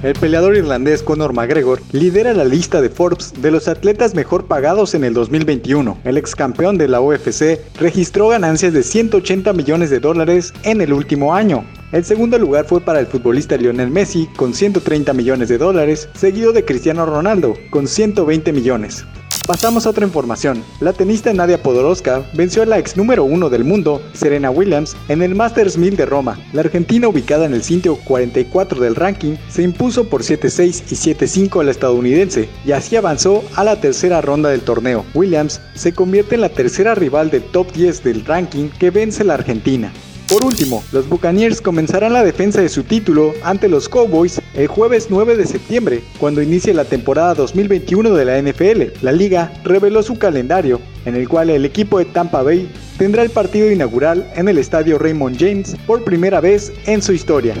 El peleador irlandés Conor McGregor lidera la lista de Forbes de los atletas mejor pagados en el 2021. El ex campeón de la UFC registró ganancias de 180 millones de dólares en el último año. El segundo lugar fue para el futbolista Lionel Messi con 130 millones de dólares, seguido de Cristiano Ronaldo con 120 millones. Pasamos a otra información. La tenista Nadia Podoroska venció a la ex número uno del mundo, Serena Williams, en el Masters 1000 de Roma. La argentina, ubicada en el sitio 44 del ranking, se impuso por 7-6 y 7-5 a la estadounidense y así avanzó a la tercera ronda del torneo. Williams se convierte en la tercera rival del top 10 del ranking que vence la argentina. Por último, los Buccaneers comenzarán la defensa de su título ante los Cowboys el jueves 9 de septiembre, cuando inicie la temporada 2021 de la NFL. La liga reveló su calendario, en el cual el equipo de Tampa Bay tendrá el partido inaugural en el estadio Raymond James por primera vez en su historia.